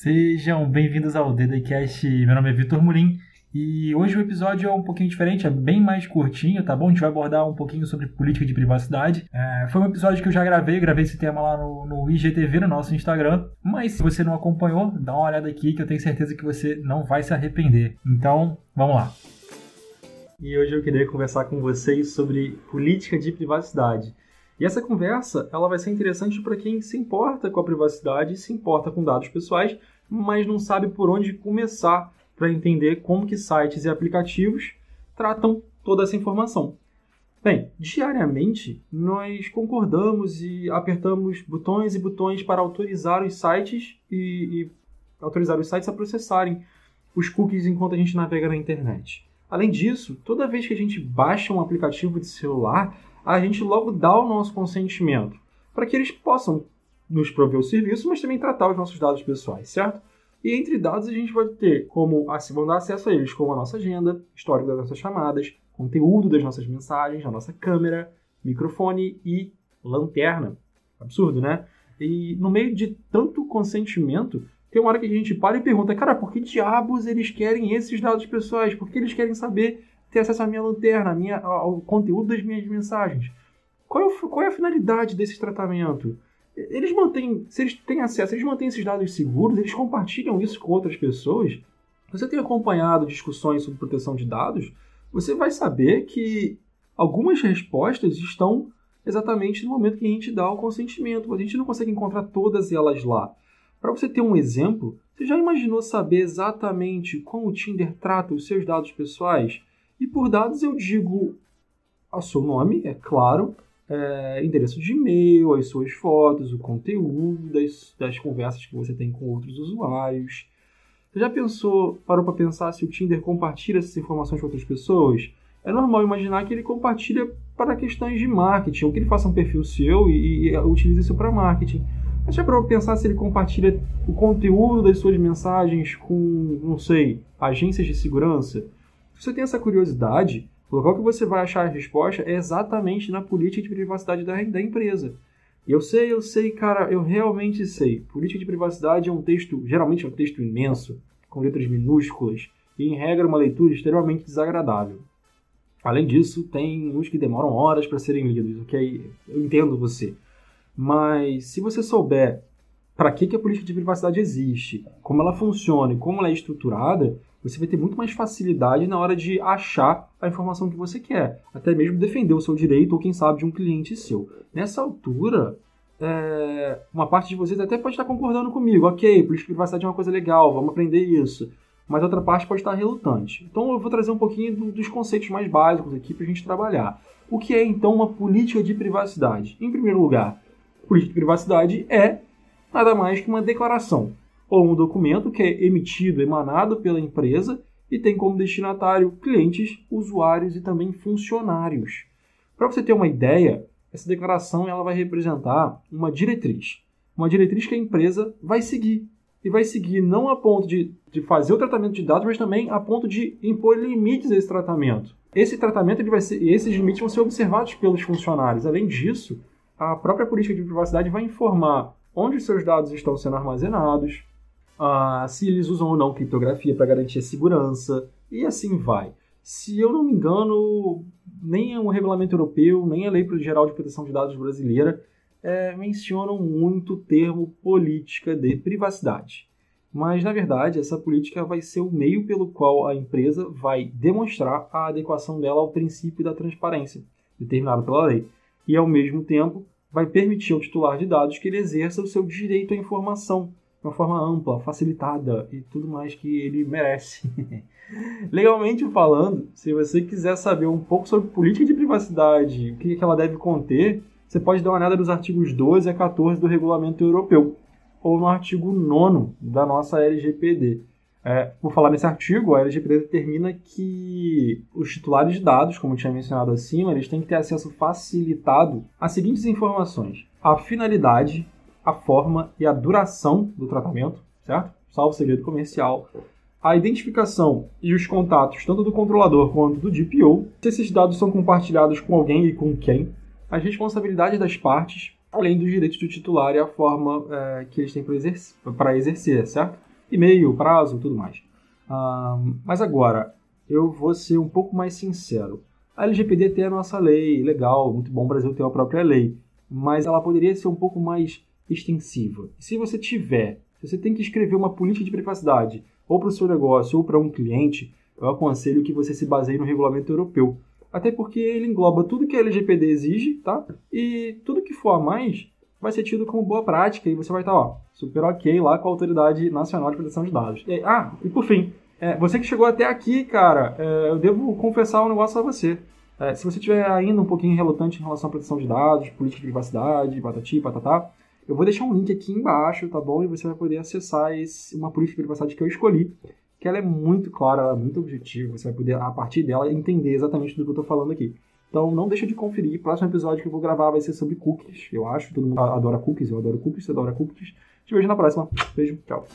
Sejam bem-vindos ao DDCast. Meu nome é Vitor Murim e hoje o episódio é um pouquinho diferente, é bem mais curtinho, tá bom? A gente vai abordar um pouquinho sobre política de privacidade. É, foi um episódio que eu já gravei, gravei esse tema lá no, no IGTV, no nosso Instagram. Mas se você não acompanhou, dá uma olhada aqui que eu tenho certeza que você não vai se arrepender. Então, vamos lá. E hoje eu queria conversar com vocês sobre política de privacidade. E essa conversa ela vai ser interessante para quem se importa com a privacidade, se importa com dados pessoais, mas não sabe por onde começar para entender como que sites e aplicativos tratam toda essa informação. Bem, diariamente nós concordamos e apertamos botões e botões para autorizar os sites e, e autorizar os sites a processarem os cookies enquanto a gente navega na internet. Além disso, toda vez que a gente baixa um aplicativo de celular, a gente logo dá o nosso consentimento para que eles possam nos prover o serviço, mas também tratar os nossos dados pessoais, certo? E entre dados a gente vai ter como assim, vão dar acesso a eles como a nossa agenda, histórico das nossas chamadas, conteúdo das nossas mensagens, a nossa câmera, microfone e lanterna. Absurdo, né? E no meio de tanto consentimento, tem uma hora que a gente para e pergunta, cara, por que diabos eles querem esses dados pessoais? Por que eles querem saber ter acesso à minha lanterna, à minha, ao conteúdo das minhas mensagens. Qual é, qual é a finalidade desse tratamento? Eles mantêm, se eles têm acesso, eles mantêm esses dados seguros, eles compartilham isso com outras pessoas. Você tem acompanhado discussões sobre proteção de dados, você vai saber que algumas respostas estão exatamente no momento que a gente dá o consentimento, mas a gente não consegue encontrar todas elas lá. Para você ter um exemplo, você já imaginou saber exatamente como o Tinder trata os seus dados pessoais? E por dados eu digo o seu nome, é claro, é, endereço de e-mail, as suas fotos, o conteúdo das, das conversas que você tem com outros usuários. Você já pensou, parou para pensar se o Tinder compartilha essas informações com outras pessoas? É normal imaginar que ele compartilha para questões de marketing, ou que ele faça um perfil seu e, e utilize isso para marketing. Mas já parou para pensar se ele compartilha o conteúdo das suas mensagens com, não sei, agências de segurança? Se você tem essa curiosidade, o local que você vai achar a resposta é exatamente na política de privacidade da, da empresa. Eu sei, eu sei, cara, eu realmente sei. Política de privacidade é um texto, geralmente é um texto imenso, com letras minúsculas, e em regra uma leitura extremamente desagradável. Além disso, tem uns que demoram horas para serem lidos, ok? Eu entendo você. Mas se você souber para que, que a política de privacidade existe, como ela funciona e como ela é estruturada, você vai ter muito mais facilidade na hora de achar a informação que você quer, até mesmo defender o seu direito ou quem sabe de um cliente seu. Nessa altura, é, uma parte de vocês até pode estar concordando comigo, ok, política de privacidade é uma coisa legal, vamos aprender isso. Mas outra parte pode estar relutante. Então eu vou trazer um pouquinho do, dos conceitos mais básicos aqui para a gente trabalhar. O que é então uma política de privacidade? Em primeiro lugar, política de privacidade é nada mais que uma declaração ou um documento que é emitido, emanado pela empresa e tem como destinatário clientes, usuários e também funcionários. Para você ter uma ideia, essa declaração ela vai representar uma diretriz. Uma diretriz que a empresa vai seguir. E vai seguir não a ponto de, de fazer o tratamento de dados, mas também a ponto de impor limites a esse tratamento. Esse tratamento, ele vai ser, esses limites vão ser observados pelos funcionários. Além disso, a própria política de privacidade vai informar onde os seus dados estão sendo armazenados, uh, se eles usam ou não criptografia para garantir a segurança, e assim vai. Se eu não me engano, nem o regulamento europeu, nem a Lei Geral de Proteção de Dados brasileira é, mencionam muito o termo política de privacidade. Mas, na verdade, essa política vai ser o meio pelo qual a empresa vai demonstrar a adequação dela ao princípio da transparência, determinado pela lei, e, ao mesmo tempo, vai permitir ao titular de dados que ele exerça o seu direito à informação, de uma forma ampla, facilitada e tudo mais que ele merece. Legalmente falando, se você quiser saber um pouco sobre política de privacidade, o que ela deve conter, você pode dar uma olhada nos artigos 12 a 14 do Regulamento Europeu, ou no artigo 9 da nossa LGPD. É, por falar nesse artigo, a LGPD determina que os titulares de dados, como tinha mencionado acima, eles têm que ter acesso facilitado às seguintes informações: a finalidade, a forma e a duração do tratamento, certo? Salvo segredo comercial. A identificação e os contatos, tanto do controlador quanto do DPO, se esses dados são compartilhados com alguém e com quem, as responsabilidades das partes, além dos direitos do titular e a forma é, que eles têm para exercer, exercer, certo? e-mail, prazo, tudo mais. mas agora, eu vou ser um pouco mais sincero. A LGPD tem a nossa lei, legal, muito bom o Brasil ter a própria lei, mas ela poderia ser um pouco mais extensiva. E se você tiver, se você tem que escrever uma política de privacidade, ou para o seu negócio ou para um cliente, eu aconselho que você se baseie no regulamento europeu. Até porque ele engloba tudo que a LGPD exige, tá? E tudo que for a mais vai ser tido como boa prática e você vai estar, ó, super ok lá com a Autoridade Nacional de Proteção de Dados. E, ah, e por fim, é, você que chegou até aqui, cara, é, eu devo confessar um negócio a você. É, se você tiver ainda um pouquinho relutante em relação à proteção de dados, política de privacidade, patati, patatá, eu vou deixar um link aqui embaixo, tá bom? E você vai poder acessar esse, uma política de privacidade que eu escolhi, que ela é muito clara, ela é muito objetiva, você vai poder, a partir dela, entender exatamente tudo que eu estou falando aqui. Então não deixa de conferir. O próximo episódio que eu vou gravar vai ser sobre cookies, eu acho. Todo mundo adora cookies, eu adoro cookies, você adora cookies. Te vejo na próxima. Beijo, tchau.